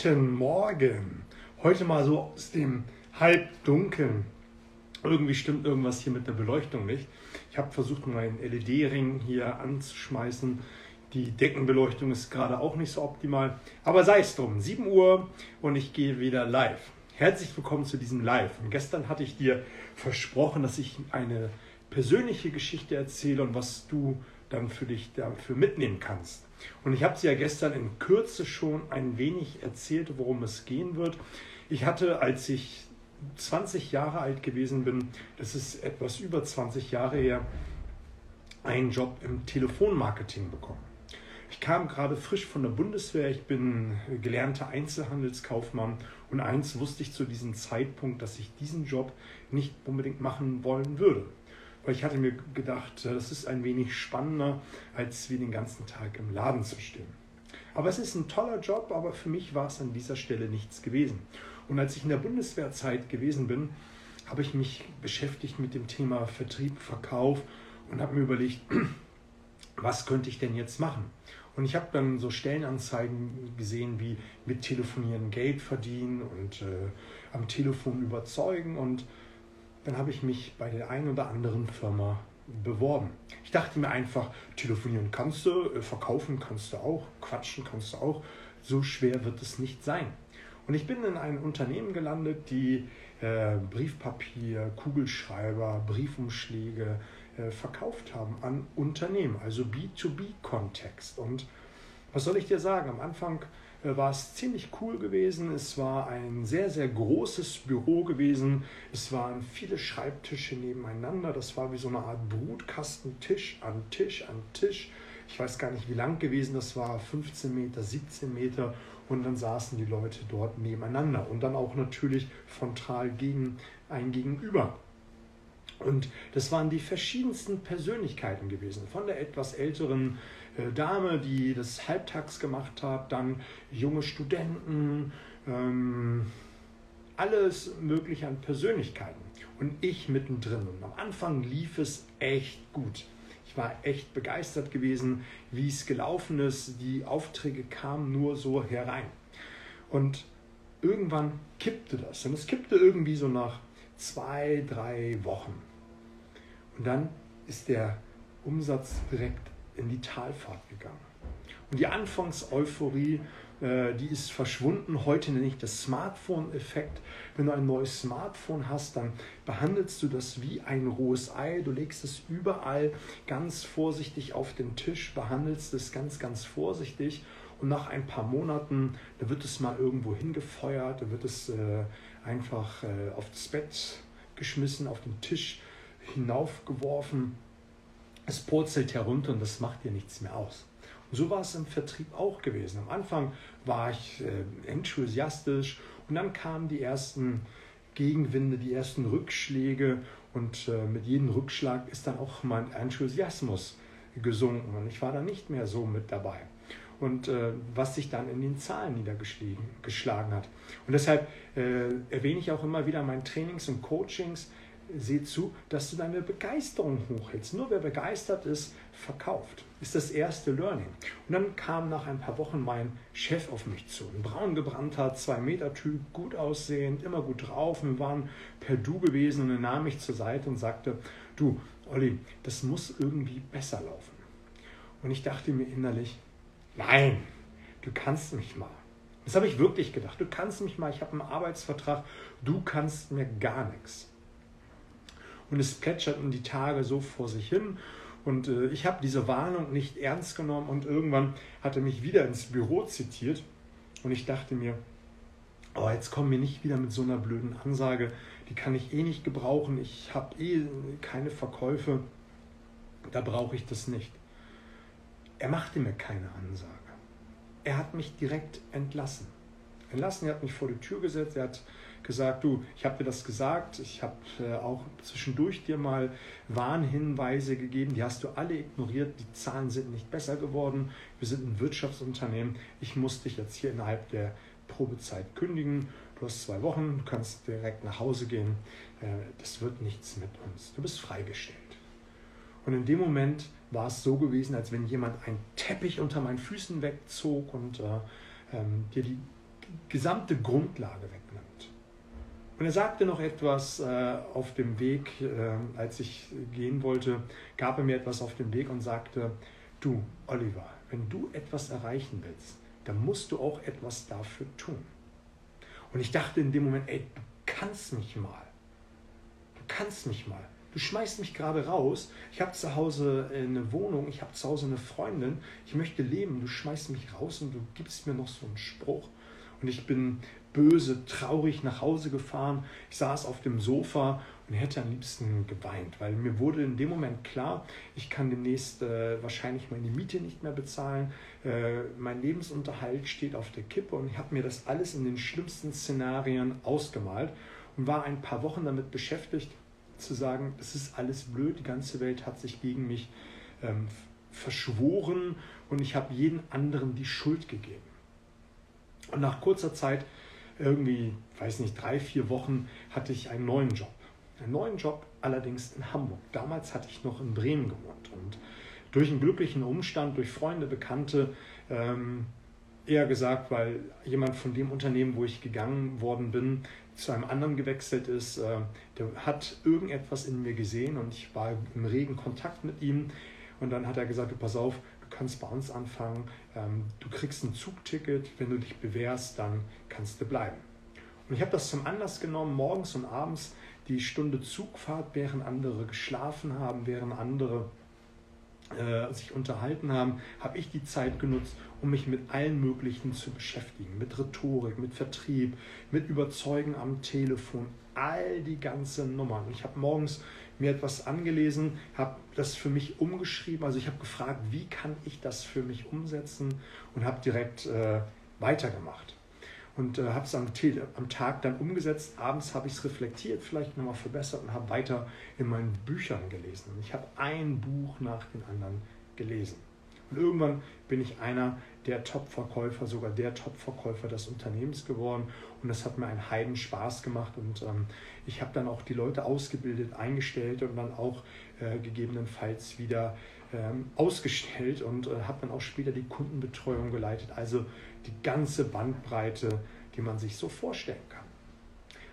Guten Morgen. Heute mal so aus dem Halbdunkeln. Irgendwie stimmt irgendwas hier mit der Beleuchtung nicht. Ich habe versucht, meinen LED-Ring hier anzuschmeißen. Die Deckenbeleuchtung ist gerade auch nicht so optimal. Aber sei es drum. 7 Uhr und ich gehe wieder live. Herzlich willkommen zu diesem Live. Und gestern hatte ich dir versprochen, dass ich eine persönliche Geschichte erzähle und was du dann für dich dafür mitnehmen kannst. Und ich habe sie ja gestern in Kürze schon ein wenig erzählt, worum es gehen wird. Ich hatte, als ich 20 Jahre alt gewesen bin, das ist etwas über 20 Jahre her, einen Job im Telefonmarketing bekommen. Ich kam gerade frisch von der Bundeswehr, ich bin gelernter Einzelhandelskaufmann und eins wusste ich zu diesem Zeitpunkt, dass ich diesen Job nicht unbedingt machen wollen würde weil ich hatte mir gedacht, das ist ein wenig spannender, als wie den ganzen Tag im Laden zu stehen. Aber es ist ein toller Job, aber für mich war es an dieser Stelle nichts gewesen. Und als ich in der Bundeswehrzeit gewesen bin, habe ich mich beschäftigt mit dem Thema Vertrieb, Verkauf und habe mir überlegt, was könnte ich denn jetzt machen? Und ich habe dann so Stellenanzeigen gesehen wie mit Telefonieren Geld verdienen und äh, am Telefon überzeugen und dann habe ich mich bei der einen oder anderen Firma beworben. Ich dachte mir einfach, telefonieren kannst du, äh, verkaufen kannst du auch, quatschen kannst du auch. So schwer wird es nicht sein. Und ich bin in ein Unternehmen gelandet, die äh, Briefpapier, Kugelschreiber, Briefumschläge äh, verkauft haben an Unternehmen, also B2B-Kontext. Und was soll ich dir sagen? Am Anfang war es ziemlich cool gewesen. Es war ein sehr, sehr großes Büro gewesen. Es waren viele Schreibtische nebeneinander. Das war wie so eine Art Brutkasten, Tisch an Tisch an Tisch. Ich weiß gar nicht, wie lang gewesen das war, 15 Meter, 17 Meter. Und dann saßen die Leute dort nebeneinander und dann auch natürlich frontal gegen ein Gegenüber. Und das waren die verschiedensten Persönlichkeiten gewesen. Von der etwas älteren äh, Dame, die das halbtags gemacht hat, dann junge Studenten, ähm, alles mögliche an Persönlichkeiten. Und ich mittendrin. Und am Anfang lief es echt gut. Ich war echt begeistert gewesen, wie es gelaufen ist. Die Aufträge kamen nur so herein. Und irgendwann kippte das. Und es kippte irgendwie so nach zwei, drei Wochen. Und dann ist der Umsatz direkt in die Talfahrt gegangen. Und die Anfangseuphorie, äh, die ist verschwunden. Heute nenne ich das Smartphone-Effekt. Wenn du ein neues Smartphone hast, dann behandelst du das wie ein rohes Ei. Du legst es überall ganz vorsichtig auf den Tisch, behandelst es ganz, ganz vorsichtig. Und nach ein paar Monaten, da wird es mal irgendwo hingefeuert, da wird es äh, einfach äh, aufs Bett geschmissen, auf den Tisch hinaufgeworfen es purzelt herunter und das macht dir nichts mehr aus. Und so war es im Vertrieb auch gewesen. Am Anfang war ich äh, enthusiastisch und dann kamen die ersten Gegenwinde, die ersten Rückschläge und äh, mit jedem Rückschlag ist dann auch mein Enthusiasmus gesunken und ich war dann nicht mehr so mit dabei. Und äh, was sich dann in den Zahlen niedergeschlagen hat. Und deshalb äh, erwähne ich auch immer wieder meinen Trainings und Coachings, seh zu, dass du deine Begeisterung hochhältst. Nur wer begeistert ist, verkauft. Ist das erste Learning. Und dann kam nach ein paar Wochen mein Chef auf mich zu. Ein braun gebrannter, zwei Meter Typ, gut aussehend, immer gut drauf. Wir waren per Du gewesen und er nahm mich zur Seite und sagte, du, Olli, das muss irgendwie besser laufen. Und ich dachte mir innerlich, nein, du kannst mich mal. Das habe ich wirklich gedacht. Du kannst mich mal, ich habe einen Arbeitsvertrag, du kannst mir gar nichts und es plätscherten die Tage so vor sich hin. Und äh, ich habe diese Warnung nicht ernst genommen und irgendwann hat er mich wieder ins Büro zitiert und ich dachte mir, oh, jetzt kommen wir nicht wieder mit so einer blöden Ansage, die kann ich eh nicht gebrauchen, ich habe eh keine Verkäufe, da brauche ich das nicht. Er machte mir keine Ansage. Er hat mich direkt entlassen. Entlassen, er hat mich vor die Tür gesetzt, er hat gesagt, du, ich habe dir das gesagt, ich habe äh, auch zwischendurch dir mal Warnhinweise gegeben, die hast du alle ignoriert, die Zahlen sind nicht besser geworden, wir sind ein Wirtschaftsunternehmen, ich muss dich jetzt hier innerhalb der Probezeit kündigen, du hast zwei Wochen, du kannst direkt nach Hause gehen, äh, das wird nichts mit uns, du bist freigestellt. Und in dem Moment war es so gewesen, als wenn jemand einen Teppich unter meinen Füßen wegzog und äh, ähm, dir die gesamte Grundlage wegnimmt. Und er sagte noch etwas äh, auf dem Weg, äh, als ich gehen wollte, gab er mir etwas auf dem Weg und sagte, du, Oliver, wenn du etwas erreichen willst, dann musst du auch etwas dafür tun. Und ich dachte in dem Moment, ey, du kannst mich mal. Du kannst mich mal. Du schmeißt mich gerade raus. Ich habe zu Hause eine Wohnung, ich habe zu Hause eine Freundin. Ich möchte leben. Du schmeißt mich raus und du gibst mir noch so einen Spruch. Und ich bin böse, traurig nach Hause gefahren. Ich saß auf dem Sofa und hätte am liebsten geweint, weil mir wurde in dem Moment klar, ich kann demnächst äh, wahrscheinlich meine Miete nicht mehr bezahlen, äh, mein Lebensunterhalt steht auf der Kippe und ich habe mir das alles in den schlimmsten Szenarien ausgemalt und war ein paar Wochen damit beschäftigt zu sagen, es ist alles blöd, die ganze Welt hat sich gegen mich ähm, verschworen und ich habe jeden anderen die Schuld gegeben. Und nach kurzer Zeit, irgendwie, weiß nicht, drei, vier Wochen, hatte ich einen neuen Job. Einen neuen Job allerdings in Hamburg. Damals hatte ich noch in Bremen gewohnt. Und durch einen glücklichen Umstand, durch Freunde, Bekannte, ähm, eher gesagt, weil jemand von dem Unternehmen, wo ich gegangen worden bin, zu einem anderen gewechselt ist, äh, der hat irgendetwas in mir gesehen und ich war im regen Kontakt mit ihm. Und dann hat er gesagt, du pass auf, kannst bei uns anfangen, ähm, du kriegst ein Zugticket, wenn du dich bewährst, dann kannst du bleiben. Und ich habe das zum Anlass genommen, morgens und abends die Stunde Zugfahrt, während andere geschlafen haben, während andere äh, sich unterhalten haben, habe ich die Zeit genutzt, um mich mit allen möglichen zu beschäftigen. Mit Rhetorik, mit Vertrieb, mit Überzeugen am Telefon, all die ganzen Nummern. Ich habe morgens mir etwas angelesen, habe das für mich umgeschrieben. Also ich habe gefragt, wie kann ich das für mich umsetzen und habe direkt äh, weitergemacht. Und äh, habe es am, am, Tag dann umgesetzt. Abends habe ich es reflektiert, vielleicht nochmal verbessert und habe weiter in meinen Büchern gelesen. Und ich habe ein Buch nach dem anderen gelesen. Und irgendwann bin ich einer der Top-Verkäufer, sogar der Top-Verkäufer des Unternehmens geworden. Und das hat mir einen Heiden Spaß gemacht. Und ähm, ich habe dann auch die Leute ausgebildet, eingestellt und dann auch äh, gegebenenfalls wieder ähm, ausgestellt und äh, habe dann auch später die Kundenbetreuung geleitet. Also die ganze Bandbreite, die man sich so vorstellen kann.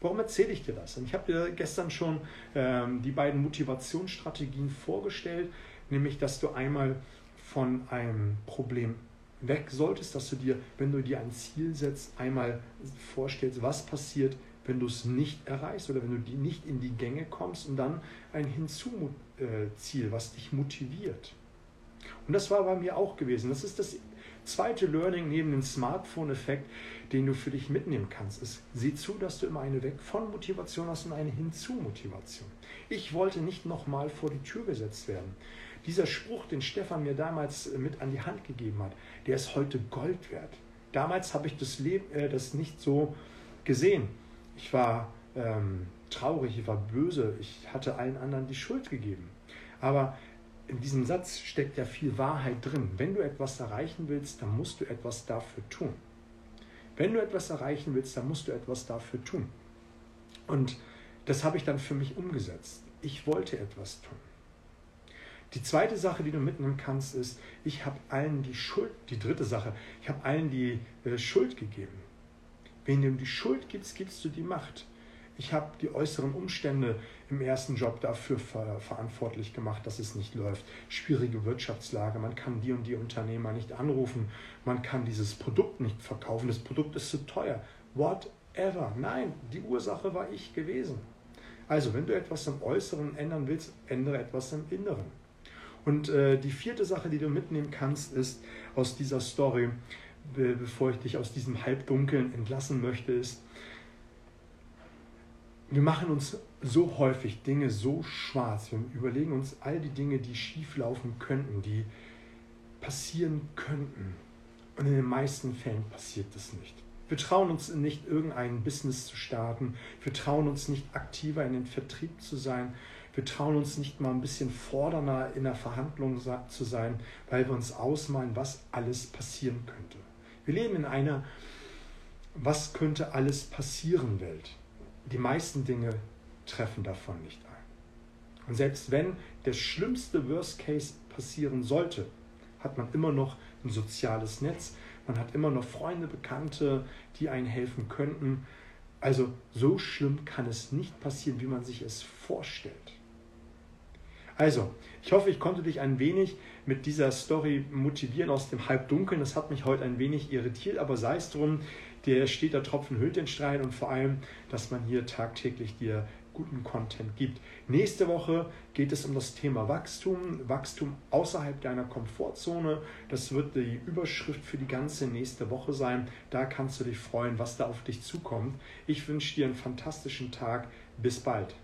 Warum erzähle ich dir das? Und ich habe dir gestern schon ähm, die beiden Motivationsstrategien vorgestellt, nämlich dass du einmal von einem Problem weg solltest, dass du dir, wenn du dir ein Ziel setzt, einmal vorstellst, was passiert, wenn du es nicht erreichst oder wenn du die nicht in die Gänge kommst und dann ein Hinzuziel, was dich motiviert. Und das war bei mir auch gewesen. Das ist das zweite Learning neben dem Smartphone-Effekt, den du für dich mitnehmen kannst, ist, sieh zu, dass du immer eine Weg von Motivation hast und eine Hinzu-Motivation. Ich wollte nicht nochmal vor die Tür gesetzt werden. Dieser Spruch, den Stefan mir damals mit an die Hand gegeben hat, der ist heute Gold wert. Damals habe ich das, Leben, äh, das nicht so gesehen. Ich war ähm, traurig, ich war böse, ich hatte allen anderen die Schuld gegeben. Aber in diesem Satz steckt ja viel Wahrheit drin. Wenn du etwas erreichen willst, dann musst du etwas dafür tun. Wenn du etwas erreichen willst, dann musst du etwas dafür tun. Und das habe ich dann für mich umgesetzt. Ich wollte etwas tun. Die zweite Sache, die du mitnehmen kannst, ist, ich habe allen die Schuld, die dritte Sache, ich habe allen die äh, Schuld gegeben. Wenn du die Schuld gibst, gibst du die Macht. Ich habe die äußeren Umstände im ersten Job dafür ver verantwortlich gemacht, dass es nicht läuft. Schwierige Wirtschaftslage, man kann die und die Unternehmer nicht anrufen, man kann dieses Produkt nicht verkaufen, das Produkt ist zu teuer. Whatever. Nein, die Ursache war ich gewesen. Also, wenn du etwas im Äußeren ändern willst, ändere etwas im Inneren. Und äh, die vierte Sache, die du mitnehmen kannst, ist aus dieser Story, be bevor ich dich aus diesem Halbdunkeln entlassen möchte, ist, wir machen uns so häufig Dinge so schwarz. Wir überlegen uns all die Dinge, die schief laufen könnten, die passieren könnten. Und in den meisten Fällen passiert das nicht. Wir trauen uns nicht, irgendein Business zu starten. Wir trauen uns nicht, aktiver in den Vertrieb zu sein. Wir trauen uns nicht mal ein bisschen fordernder in der Verhandlung zu sein, weil wir uns ausmalen, was alles passieren könnte. Wir leben in einer Was könnte alles passieren Welt. Die meisten Dinge treffen davon nicht ein. Und selbst wenn der schlimmste Worst Case passieren sollte, hat man immer noch ein soziales Netz, Man hat immer noch Freunde, Bekannte, die einen helfen könnten. Also so schlimm kann es nicht passieren, wie man sich es vorstellt. Also, ich hoffe, ich konnte dich ein wenig mit dieser Story motivieren aus dem Halbdunkeln. Das hat mich heute ein wenig irritiert, aber sei es drum, der steht der Tropfen hüllt den Stein und vor allem, dass man hier tagtäglich dir guten Content gibt. Nächste Woche geht es um das Thema Wachstum, Wachstum außerhalb deiner Komfortzone. Das wird die Überschrift für die ganze nächste Woche sein. Da kannst du dich freuen, was da auf dich zukommt. Ich wünsche dir einen fantastischen Tag. Bis bald.